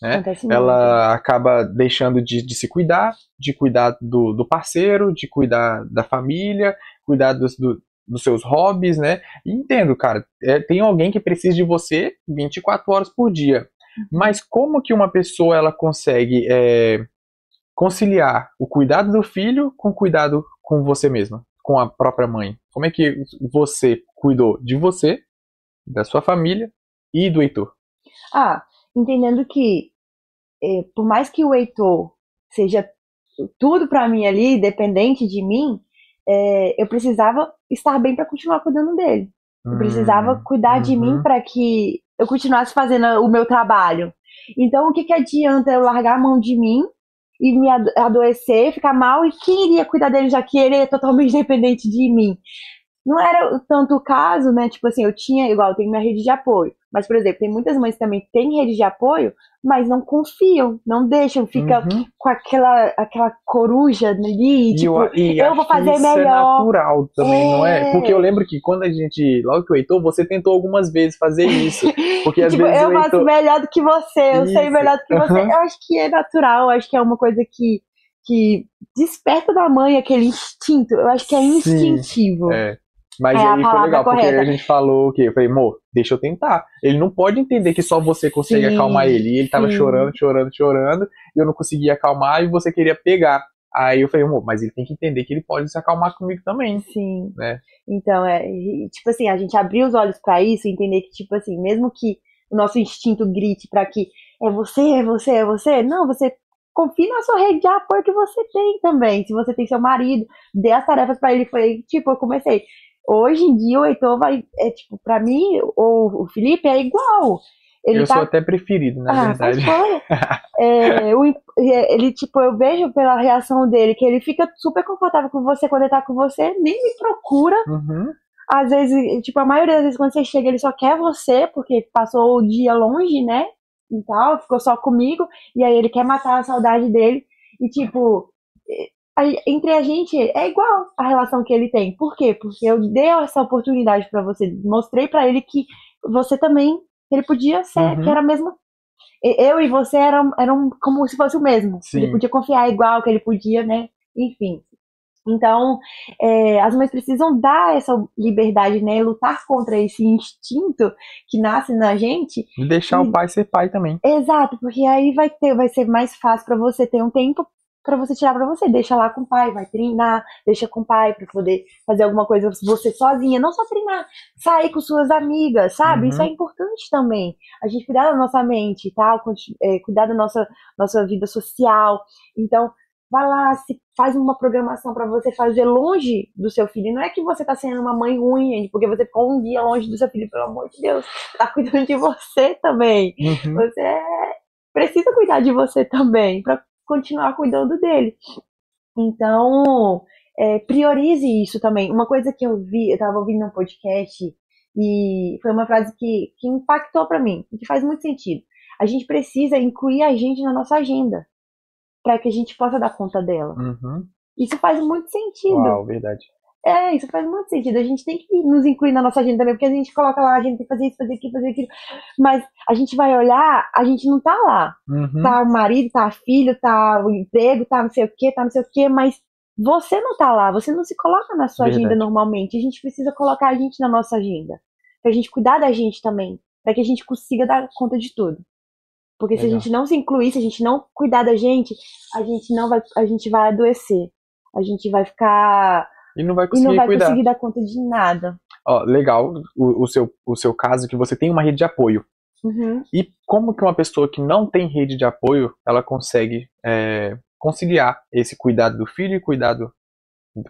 Speaker 1: né? Ela acaba deixando de, de se cuidar, de cuidar do, do parceiro, de cuidar da família, cuidar dos, do- dos seus hobbies, né? Entendo, cara, é, tem alguém que precisa de você 24 horas por dia. Mas como que uma pessoa ela consegue é, conciliar o cuidado do filho com o cuidado com você mesma, com a própria mãe? Como é que você cuidou de você, da sua família e do Heitor?
Speaker 2: Ah, entendendo que eh, por mais que o Heitor seja tudo pra mim ali, dependente de mim, eh, eu precisava estar bem pra continuar cuidando dele. Eu precisava
Speaker 1: Hum,
Speaker 2: cuidar de
Speaker 1: uhum.
Speaker 2: mim pra que eu continuasse fazendo o meu trabalho. Então, o que, que adianta eu largar a mão de mim e me ado- adoecer, ficar mal? E quem iria cuidar dele já que ele é totalmente dependente de mim? Não era tanto o caso, né? Tipo assim, eu tinha, igual, eu tenho minha rede de apoio. Mas, por exemplo, tem muitas mães que também têm rede de apoio, mas não confiam, não deixam, fica
Speaker 1: Uhum.
Speaker 2: com aquela, aquela coruja ali,
Speaker 1: E
Speaker 2: tipo,
Speaker 1: eu, e
Speaker 2: eu vou fazer
Speaker 1: isso é
Speaker 2: melhor.
Speaker 1: natural também, não é?
Speaker 2: É.
Speaker 1: Porque eu lembro que quando a gente, logo que o Heitor, você tentou algumas vezes fazer isso. Porque às
Speaker 2: tipo,
Speaker 1: vezes
Speaker 2: eu faço
Speaker 1: Heitor.
Speaker 2: melhor do que você, eu sei
Speaker 1: Isso.
Speaker 2: melhor do que você.
Speaker 1: Aham.
Speaker 2: Eu acho que é natural, eu acho que é uma coisa que, que desperta da mãe aquele instinto. Eu acho que é
Speaker 1: Sim.
Speaker 2: instintivo.
Speaker 1: É. Mas
Speaker 2: É
Speaker 1: aí foi
Speaker 2: palavra
Speaker 1: legal, porque
Speaker 2: correta.
Speaker 1: a gente falou o quê? Eu falei, amor, deixa eu tentar. Ele não pode entender que só você consegue
Speaker 2: Sim,
Speaker 1: acalmar ele. E ele tava
Speaker 2: sim.
Speaker 1: chorando, chorando, chorando, e eu não conseguia acalmar, e você queria pegar. Aí eu falei, amor, mas ele tem que entender que ele pode se acalmar comigo também.
Speaker 2: Sim.
Speaker 1: Né?
Speaker 2: Então, é, tipo assim, a gente abrir os olhos para isso, entender que, tipo assim, mesmo que o nosso instinto grite para que é você, é você, é você, não, você confie na sua rede de apoio que você tem também. Se você tem seu marido, dê as tarefas para ele. Foi, tipo, eu comecei. Hoje em dia o Heitor vai, é tipo, pra mim, ou o Felipe é igual.
Speaker 1: Ele eu tá... sou até preferido, na ah, verdade.
Speaker 2: é, o, é, ele, tipo, eu vejo pela reação dele que ele fica super confortável com você quando ele tá com você, nem me procura.
Speaker 1: Uhum.
Speaker 2: Às vezes, tipo, a maioria das vezes quando você chega, ele só quer você, porque passou o dia longe, né? E tal, ficou só comigo, e aí ele quer matar a saudade dele. E, tipo, entre a gente é igual a relação que ele tem. Por quê? Porque eu dei essa oportunidade para você, mostrei para ele que você também ele podia ser, uhum. que era mesmo eu e você eram, eram como se fosse o mesmo. Sim. Ele podia confiar igual que ele podia, né? Enfim. Então, é, as mães precisam dar essa liberdade, né? Lutar contra esse instinto que nasce na gente.
Speaker 1: E deixar e... o pai ser pai também.
Speaker 2: Exato, porque aí vai ter, vai ser mais fácil para você ter um tempo para você tirar para você. Deixa lá com o pai, vai treinar, deixa com o pai para poder fazer alguma coisa você sozinha, não só treinar, sair com suas amigas, sabe? Uhum. Isso é importante também. A gente cuidar da nossa mente, tá? É, cuidar da nossa, nossa vida social. Então, vai lá, se faz uma programação para você fazer longe do seu filho. Não é que você tá sendo uma mãe ruim, porque você ficou um dia longe do seu filho, pelo amor de Deus. Tá cuidando de você também. Uhum. Você é, precisa cuidar de você também, para continuar cuidando dele. Então, é, priorize isso também. Uma coisa que eu vi, eu estava ouvindo um podcast e foi uma frase que, que impactou para mim, que faz muito sentido. A gente precisa incluir a gente na nossa agenda para que a gente possa dar conta dela.
Speaker 1: Uhum.
Speaker 2: Isso faz muito sentido.
Speaker 1: Uau, verdade.
Speaker 2: É, isso faz muito sentido. A gente tem que nos incluir na nossa agenda também, porque a gente coloca lá, a gente tem que fazer isso, fazer aquilo, fazer aquilo. Mas a gente vai olhar, a gente não tá lá.
Speaker 1: Uhum.
Speaker 2: Tá o marido, tá o filho, tá o emprego, tá não sei o que, tá não sei o que, mas você não tá lá, você não se coloca na sua Verdade. agenda normalmente. A gente precisa colocar a gente na nossa agenda. Pra gente cuidar da gente também. Pra que a gente consiga dar conta de tudo. Porque Legal. se a gente não se incluir, se a gente não cuidar da gente, a gente não vai, a gente vai adoecer. A gente vai ficar
Speaker 1: e não vai conseguir,
Speaker 2: e não vai
Speaker 1: cuidar.
Speaker 2: conseguir dar conta de nada.
Speaker 1: Ó, legal o, o, seu, o seu caso que você tem uma rede de apoio.
Speaker 2: Uhum.
Speaker 1: E como que uma pessoa que não tem rede de apoio, ela consegue é, conciliar esse cuidado do filho e cuidado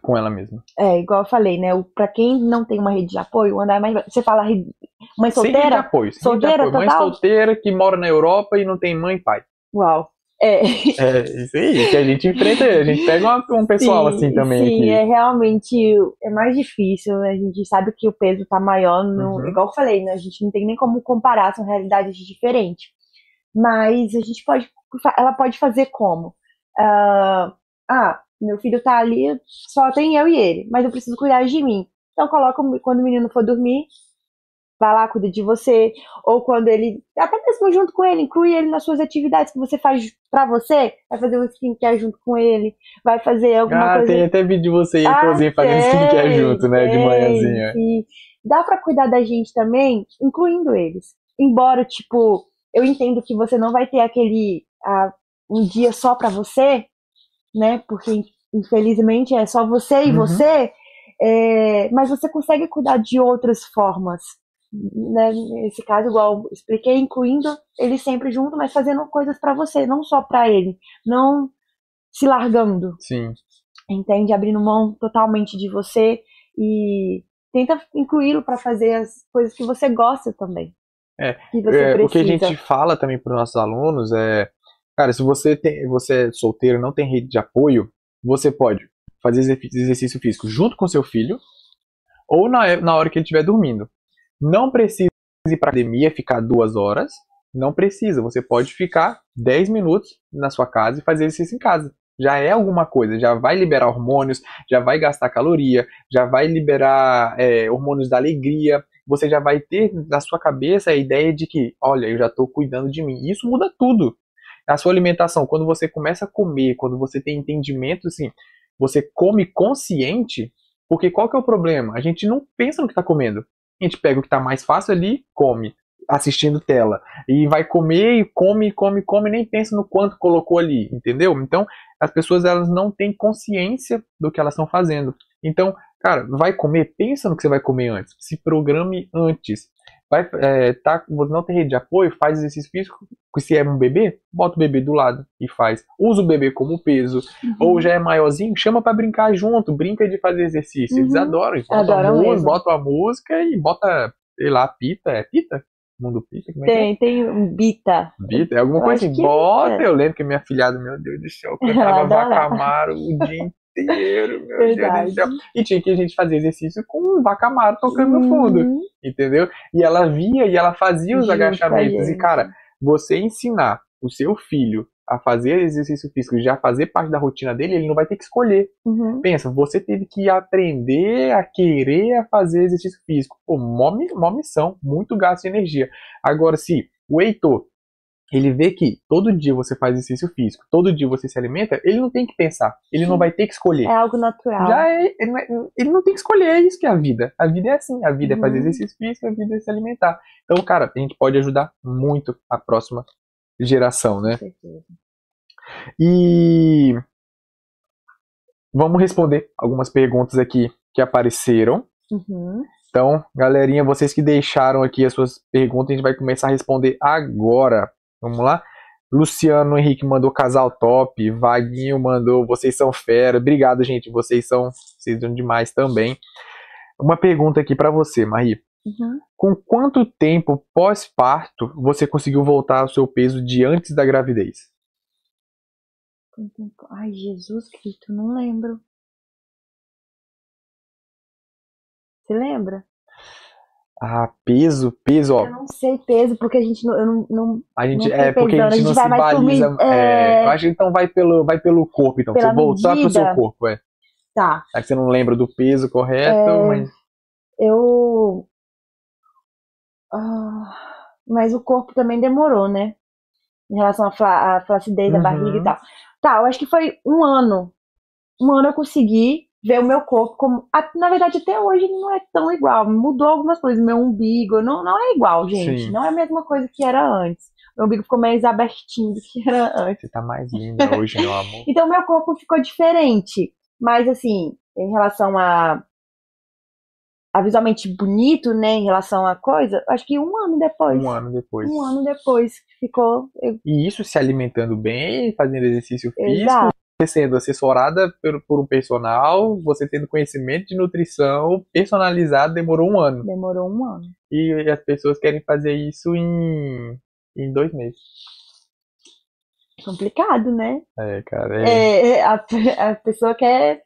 Speaker 1: com ela mesma?
Speaker 2: É, igual eu falei, né? Para quem não tem uma rede de apoio, andar mais. Você fala mãe solteira? Sem
Speaker 1: rede de apoio. Sem solteira, rede de apoio. Mãe solteira que mora na Europa e não tem mãe e pai.
Speaker 2: Uau. É.
Speaker 1: é isso aí, que a gente enfrenta, a gente pega uma, um pessoal sim, assim também.
Speaker 2: Sim,
Speaker 1: aqui.
Speaker 2: é realmente é mais difícil, né? A gente sabe que o peso tá maior, no, uhum. igual eu falei, né? A gente não tem nem como comparar, são realidades diferentes. Mas a gente pode, ela pode fazer como? Uh, ah, meu filho tá ali, só tem eu e ele, mas eu preciso cuidar de mim. Então coloca quando o menino for dormir, vai lá, cuida de você, ou quando ele, até mesmo junto com ele, inclui ele nas suas atividades que você faz pra você, vai fazer um skincare junto com ele, vai fazer alguma
Speaker 1: ah,
Speaker 2: coisa.
Speaker 1: Ah, tem até vídeo de você e ah, fazendo skincare junto, né, de manhãzinha.
Speaker 2: E dá para cuidar da gente também, incluindo eles. Embora, tipo, eu entendo que você não vai ter aquele ah, um dia só para você, né, porque infelizmente é só você e uhum. você, é, mas você consegue cuidar de outras formas, né, nesse caso, igual expliquei, incluindo ele sempre junto, mas fazendo coisas para você, não só para ele, não se largando.
Speaker 1: Sim.
Speaker 2: Entende? Abrindo mão totalmente de você e tenta incluí-lo para fazer as coisas que você gosta também.
Speaker 1: É, é o que a gente fala também para os nossos alunos é, cara, se você tem, você é solteiro, não tem rede de apoio, você pode fazer exercício físico junto com seu filho ou na, na hora que ele estiver dormindo. Não precisa ir para academia ficar duas horas. Não precisa. Você pode ficar 10 minutos na sua casa e fazer exercício em casa. Já é alguma coisa. Já vai liberar hormônios, já vai gastar caloria, já vai liberar é, hormônios da alegria. Você já vai ter na sua cabeça a ideia de que, olha, eu já estou cuidando de mim. Isso muda tudo. A sua alimentação, quando você começa a comer, quando você tem entendimento, assim, você come consciente, porque qual que é o problema? A gente não pensa no que está comendo. A gente pega o que está mais fácil ali, come. assistindo tela. E vai comer e come, come, come, nem pensa no quanto colocou ali, entendeu? Então, as pessoas elas não têm consciência do que elas estão fazendo. Então, cara, vai comer, pensa no que você vai comer antes. Se programe antes. Vai, é, tá, você não tem rede de apoio, faz exercício físico. Se é um bebê, bota o bebê do lado e faz. Usa o bebê como peso. Uhum. Ou já é maiorzinho, chama para brincar junto, brinca de fazer exercício. Uhum. Eles adoram. Eles
Speaker 2: Adoram
Speaker 1: a música, botam a música e bota, sei lá, pita. É pita? Mundo pita? Como é que é?
Speaker 2: Tem, tem um bita.
Speaker 1: Bita, é alguma
Speaker 2: Eu
Speaker 1: coisa assim.
Speaker 2: que
Speaker 1: Bota,
Speaker 2: é.
Speaker 1: eu lembro que minha filhada, meu Deus do céu, cantava. Vacamaro o dia inteiro, meu Deus
Speaker 2: Verdade.
Speaker 1: do céu. E tinha que a gente fazer exercício com o Vacamaro tocando no fundo,
Speaker 2: Uhum.
Speaker 1: entendeu? E ela via e ela fazia os agachamentos. E, cara, você ensinar o seu filho a fazer exercício físico já fazer parte da rotina dele, ele não vai ter que escolher.
Speaker 2: Uhum.
Speaker 1: Pensa, você teve que aprender a querer a fazer exercício físico. Pô, mó, mó missão, muito gasto de energia. Agora, se o Heitor, ele vê que todo dia você faz exercício físico, todo dia você se alimenta, ele não tem que pensar, ele não
Speaker 2: Sim.
Speaker 1: vai ter que escolher.
Speaker 2: É algo natural.
Speaker 1: Já é, ele, não é- ele não tem que escolher, é isso que é a vida. A vida é assim, a vida é fazer
Speaker 2: Uhum.
Speaker 1: exercício físico, a vida é se alimentar. Então, cara, a gente pode ajudar muito a próxima geração, né?
Speaker 2: Com certeza.
Speaker 1: E vamos responder algumas perguntas aqui que apareceram.
Speaker 2: Uhum.
Speaker 1: Então, galerinha, vocês que deixaram aqui as suas perguntas, a gente vai começar a responder agora. Vamos lá? Luciano Henrique mandou casal top, Vaguinho mandou vocês são fera. Obrigado, gente, vocês são, vocês são demais também. Uma pergunta aqui pra você, Marie.
Speaker 2: Uhum.
Speaker 1: Com quanto tempo pós-parto você conseguiu voltar ao seu peso de antes da gravidez?
Speaker 2: Ai, Jesus Cristo, não lembro. Você lembra?
Speaker 1: Ah, peso, peso, ó.
Speaker 2: Eu não sei peso, porque a gente não. Eu não, não
Speaker 1: A gente
Speaker 2: Não
Speaker 1: é porque a gente não se
Speaker 2: por
Speaker 1: baliza.
Speaker 2: mim-
Speaker 1: é,
Speaker 2: é.
Speaker 1: eu acho que então vai pelo, vai pelo corpo, então.
Speaker 2: Pela
Speaker 1: você voltar pro seu
Speaker 2: medida.
Speaker 1: corpo, é.
Speaker 2: tá.
Speaker 1: É que você não lembra do peso correto,
Speaker 2: É.
Speaker 1: mas.
Speaker 2: Eu. Ah, mas o corpo também demorou, né? Em relação à, fla- à flacidez da
Speaker 1: Uhum.
Speaker 2: barriga e tal. Tá, eu acho que foi um ano. Um ano eu consegui ver o meu corpo como. Na verdade, até hoje ele não é tão igual. Mudou algumas coisas. Meu umbigo não, não é igual, gente.
Speaker 1: Sim.
Speaker 2: Não é a mesma coisa que era antes. Meu umbigo ficou mais abertinho do que era antes.
Speaker 1: Você tá mais linda hoje, meu amor.
Speaker 2: Então, meu corpo ficou diferente. Mas, assim, em relação a, a visualmente bonito, né? Em relação a coisa, acho que um ano depois.
Speaker 1: Um ano depois.
Speaker 2: Um ano depois ficou.
Speaker 1: E isso se alimentando bem, fazendo exercício físico,
Speaker 2: Exato.
Speaker 1: Sendo assessorada por, por um personal, você tendo conhecimento de nutrição personalizado, demorou um ano.
Speaker 2: Demorou um ano.
Speaker 1: E as pessoas querem fazer isso em, em dois meses.
Speaker 2: Complicado, né?
Speaker 1: É, cara. É,
Speaker 2: É, é, a, a pessoa quer,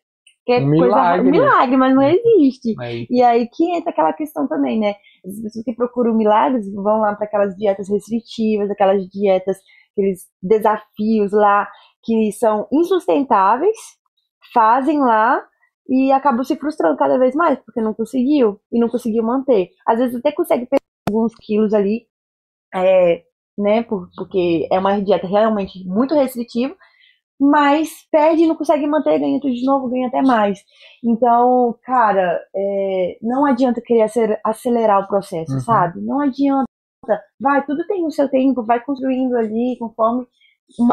Speaker 1: Um
Speaker 2: coisa.
Speaker 1: milagre.
Speaker 2: Um milagre, mas não existe.
Speaker 1: mas-
Speaker 2: E aí que entra aquela questão também, né? As pessoas que procuram milagres vão lá para aquelas dietas restritivas, aquelas dietas, aqueles desafios lá que são insustentáveis, fazem lá e acabam se frustrando cada vez mais, porque não conseguiu e não conseguiu manter. Às vezes até consegue perder alguns quilos ali, é, né? por- porque é uma dieta realmente muito restritiva, mas perde e não consegue manter, ganha tudo de novo, ganha até mais. Então, cara, é, não adianta querer acelerar o processo,
Speaker 1: Uhum.
Speaker 2: sabe? Não adianta. Vai, tudo tem o seu tempo, vai construindo ali conforme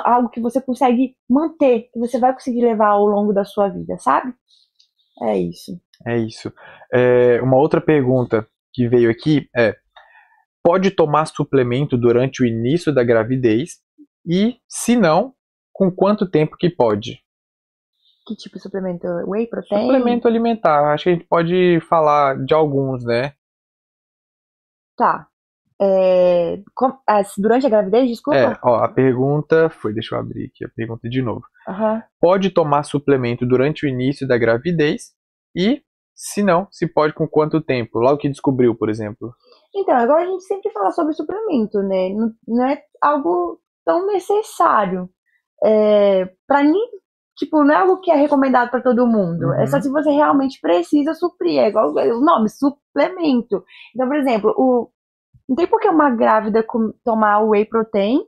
Speaker 2: algo que você consegue manter, que você vai conseguir levar ao longo da sua vida, sabe? É isso.
Speaker 1: É isso. É, uma outra pergunta que veio aqui é: pode tomar suplemento durante o início da gravidez? E, se não, com quanto tempo que pode?
Speaker 2: Que tipo de suplemento? Whey protein?
Speaker 1: Suplemento alimentar. Acho que a gente pode falar de alguns, né?
Speaker 2: Tá. É, com- ah, durante a gravidez,
Speaker 1: É,
Speaker 2: desculpa?
Speaker 1: ó, a pergunta foi, deixa eu abrir aqui a pergunta de novo.
Speaker 2: Aham.
Speaker 1: Pode tomar suplemento durante o início da gravidez? E, se não, se pode com quanto tempo? Logo que descobriu, por exemplo.
Speaker 2: Então, agora a gente sempre fala sobre suplemento, né? Não, não é algo tão necessário. É, para mim, tipo, não é algo que é recomendado para todo mundo.
Speaker 1: Uhum.
Speaker 2: É só se você realmente precisa suprir. É igual o nome, suplemento. Então, por exemplo, o, não tem por que uma grávida tomar whey protein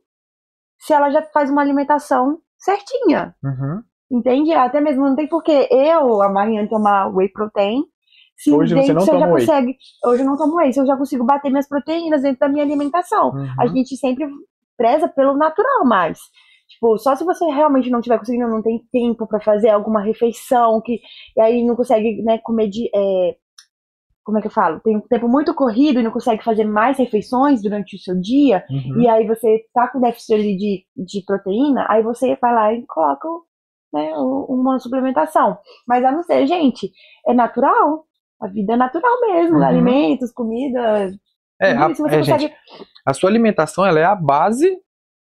Speaker 2: se ela já faz uma alimentação certinha.
Speaker 1: Uhum.
Speaker 2: Entende? Até mesmo não tem por que eu, a Mariana, tomar whey protein Se
Speaker 1: Hoje você não
Speaker 2: se eu já
Speaker 1: toma whey.
Speaker 2: consegue, hoje eu não tomo whey, se eu já consigo bater minhas proteínas dentro da minha alimentação.
Speaker 1: Uhum.
Speaker 2: A gente sempre preza pelo natural mais. Tipo, só se você realmente não tiver conseguindo, não tem tempo pra fazer alguma refeição, que e aí não consegue, né, comer de. é, como é que eu falo? Tem um tempo muito corrido e não consegue fazer mais refeições durante o seu dia,
Speaker 1: Uhum.
Speaker 2: e aí você tá com déficit de, de proteína, aí você vai lá e coloca né, uma suplementação. Mas a não ser, gente, é natural. A vida é natural mesmo,
Speaker 1: Uhum.
Speaker 2: alimentos, comida.
Speaker 1: É, a, é,
Speaker 2: consegue.
Speaker 1: gente, a sua alimentação ela é a base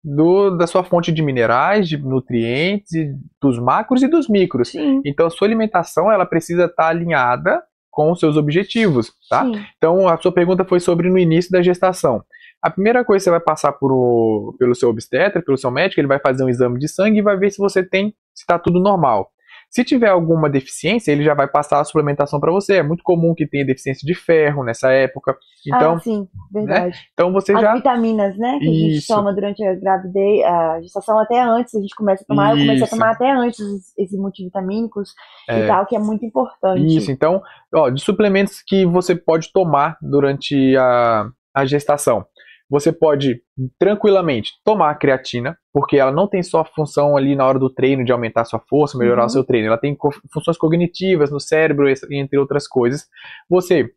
Speaker 1: do, da sua fonte de minerais, de nutrientes, dos macros e dos micros.
Speaker 2: Sim,
Speaker 1: Então, a sua alimentação ela precisa estar alinhada com os seus objetivos, tá?
Speaker 2: sim.
Speaker 1: Então, a sua pergunta foi sobre no início da gestação. A primeira coisa que você vai passar o- pelo seu obstetra, pelo seu médico, ele vai fazer um exame de sangue e vai ver se você tem, se está tudo normal. Se tiver alguma deficiência, ele já vai passar a suplementação para você. É muito comum que tenha deficiência de ferro nessa época. Então,
Speaker 2: ah, sim, verdade.
Speaker 1: então você
Speaker 2: As
Speaker 1: já
Speaker 2: vitaminas, né, que a gente
Speaker 1: Isso.
Speaker 2: toma durante a gravidez, a gestação até antes, a gente começa a tomar, eu comecei a
Speaker 1: Isso.
Speaker 2: tomar até antes esses, esses multivitamínicos
Speaker 1: É.
Speaker 2: e tal, que é muito importante.
Speaker 1: Isso, então, ó, de suplementos que você pode tomar durante a, a gestação. Você pode tranquilamente tomar a creatina, porque ela não tem só a função ali na hora do treino de aumentar a sua força, melhorar
Speaker 2: Uhum.
Speaker 1: o seu treino, ela tem co- funções cognitivas no cérebro, entre outras coisas. Você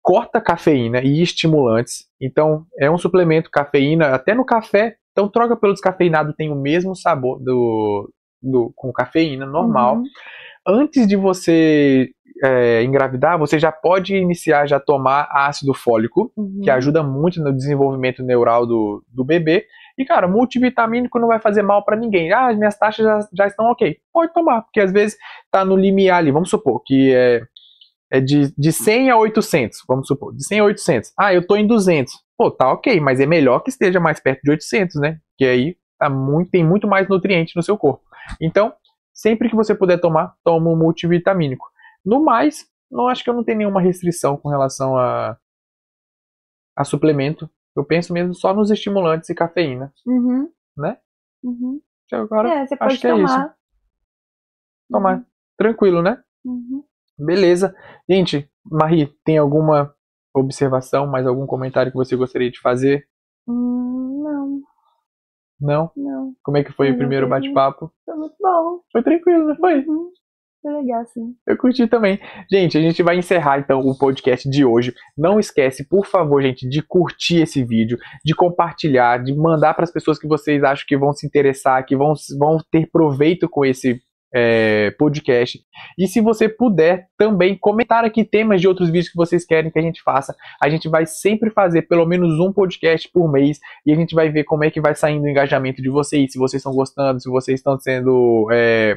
Speaker 1: corta cafeína e estimulantes, então é um suplemento cafeína, até no café, então troca pelo descafeinado, tem o mesmo sabor do, do com cafeína normal
Speaker 2: Uhum.
Speaker 1: antes de você é, engravidar, você já pode iniciar já tomar ácido fólico,
Speaker 2: Uhum.
Speaker 1: que ajuda muito no desenvolvimento neural do, do bebê. E, cara, multivitamínico não vai fazer mal pra ninguém. Ah, as minhas taxas já, já estão ok. Pode tomar, porque às vezes tá no limiar ali. Vamos supor que é, é de, de 100 a 800. Vamos supor, de 100 a 800. Ah, eu tô em 200. Pô, tá ok, mas é melhor que esteja mais perto de 800, né? Que aí tá muito, tem muito mais nutriente no seu corpo. Então, sempre que você puder tomar, toma um multivitamínico. No mais, não acho que eu não tenho nenhuma restrição com relação a, a suplemento. Eu penso mesmo só nos estimulantes e cafeína.
Speaker 2: Uhum.
Speaker 1: Né?
Speaker 2: Uhum.
Speaker 1: Então, Agora,
Speaker 2: É, você pode
Speaker 1: que é
Speaker 2: tomar.
Speaker 1: tomar. Tranquilo, né?
Speaker 2: Uhum.
Speaker 1: Beleza. Gente, Marie, tem alguma observação, mais algum comentário que você gostaria de fazer?
Speaker 2: Hum, não,
Speaker 1: Não?
Speaker 2: não.
Speaker 1: Como é que foi
Speaker 2: Não,
Speaker 1: o primeiro bate-papo?
Speaker 2: Foi muito bom.
Speaker 1: Foi tranquilo, não foi?
Speaker 2: Uhum. Legal, sim.
Speaker 1: Eu curti também. Gente, a gente vai encerrar então o podcast de hoje. Não esquece, por favor, gente, de curtir esse vídeo, de compartilhar, de mandar para as pessoas que vocês acham que vão se interessar, que vão, vão ter proveito com esse é, podcast. E se você puder também comentar aqui temas de outros vídeos que vocês querem que a gente faça. A gente vai sempre fazer pelo menos um podcast por mês e a gente vai ver como é que vai saindo o engajamento de vocês, se vocês estão gostando, se vocês estão sendo é,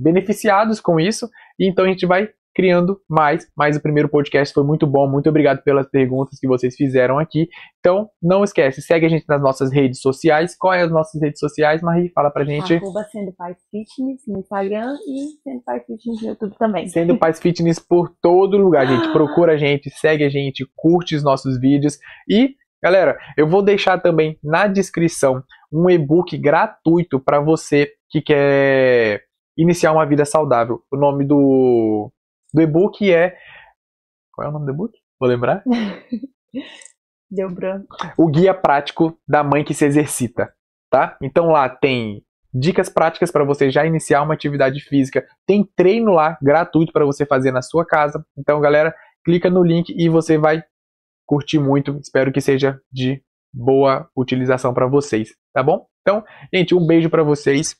Speaker 1: beneficiados com isso. E então a gente vai criando mais. Mas o primeiro podcast foi muito bom. Muito obrigado pelas perguntas que vocês fizeram aqui. Então, não esquece, segue a gente nas nossas redes sociais. Qual é as nossas redes sociais, Marie? Fala pra gente.
Speaker 2: Arroba Sendo Pai Fitness no Instagram e Sendo Pai Fitness no YouTube também.
Speaker 1: Sendo Paz Fitness por todo lugar, gente. Procura a gente, segue a gente, curte os nossos vídeos. E, galera, eu vou deixar também na descrição um e-book gratuito para você que quer iniciar uma vida saudável. O nome do, do e-book é. Qual é o nome do e-book? Vou lembrar?
Speaker 2: Deu branco.
Speaker 1: o guia prático da mãe que se exercita, tá? Então lá tem dicas práticas para você já iniciar uma atividade física, tem treino lá gratuito para você fazer na sua casa. Então, galera, clica no link e você vai curtir muito. Espero que seja de boa utilização para vocês, tá bom? Então, gente, um beijo para vocês.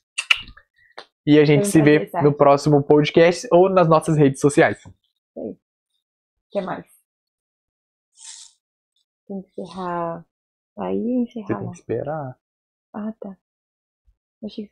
Speaker 1: E a gente
Speaker 2: um
Speaker 1: se vê no próximo podcast ou nas nossas redes sociais.
Speaker 2: O que mais? Tem que encerrar aí e
Speaker 1: Você
Speaker 2: encerrar
Speaker 1: tem que esperar.
Speaker 2: Ah, tá. Achei que você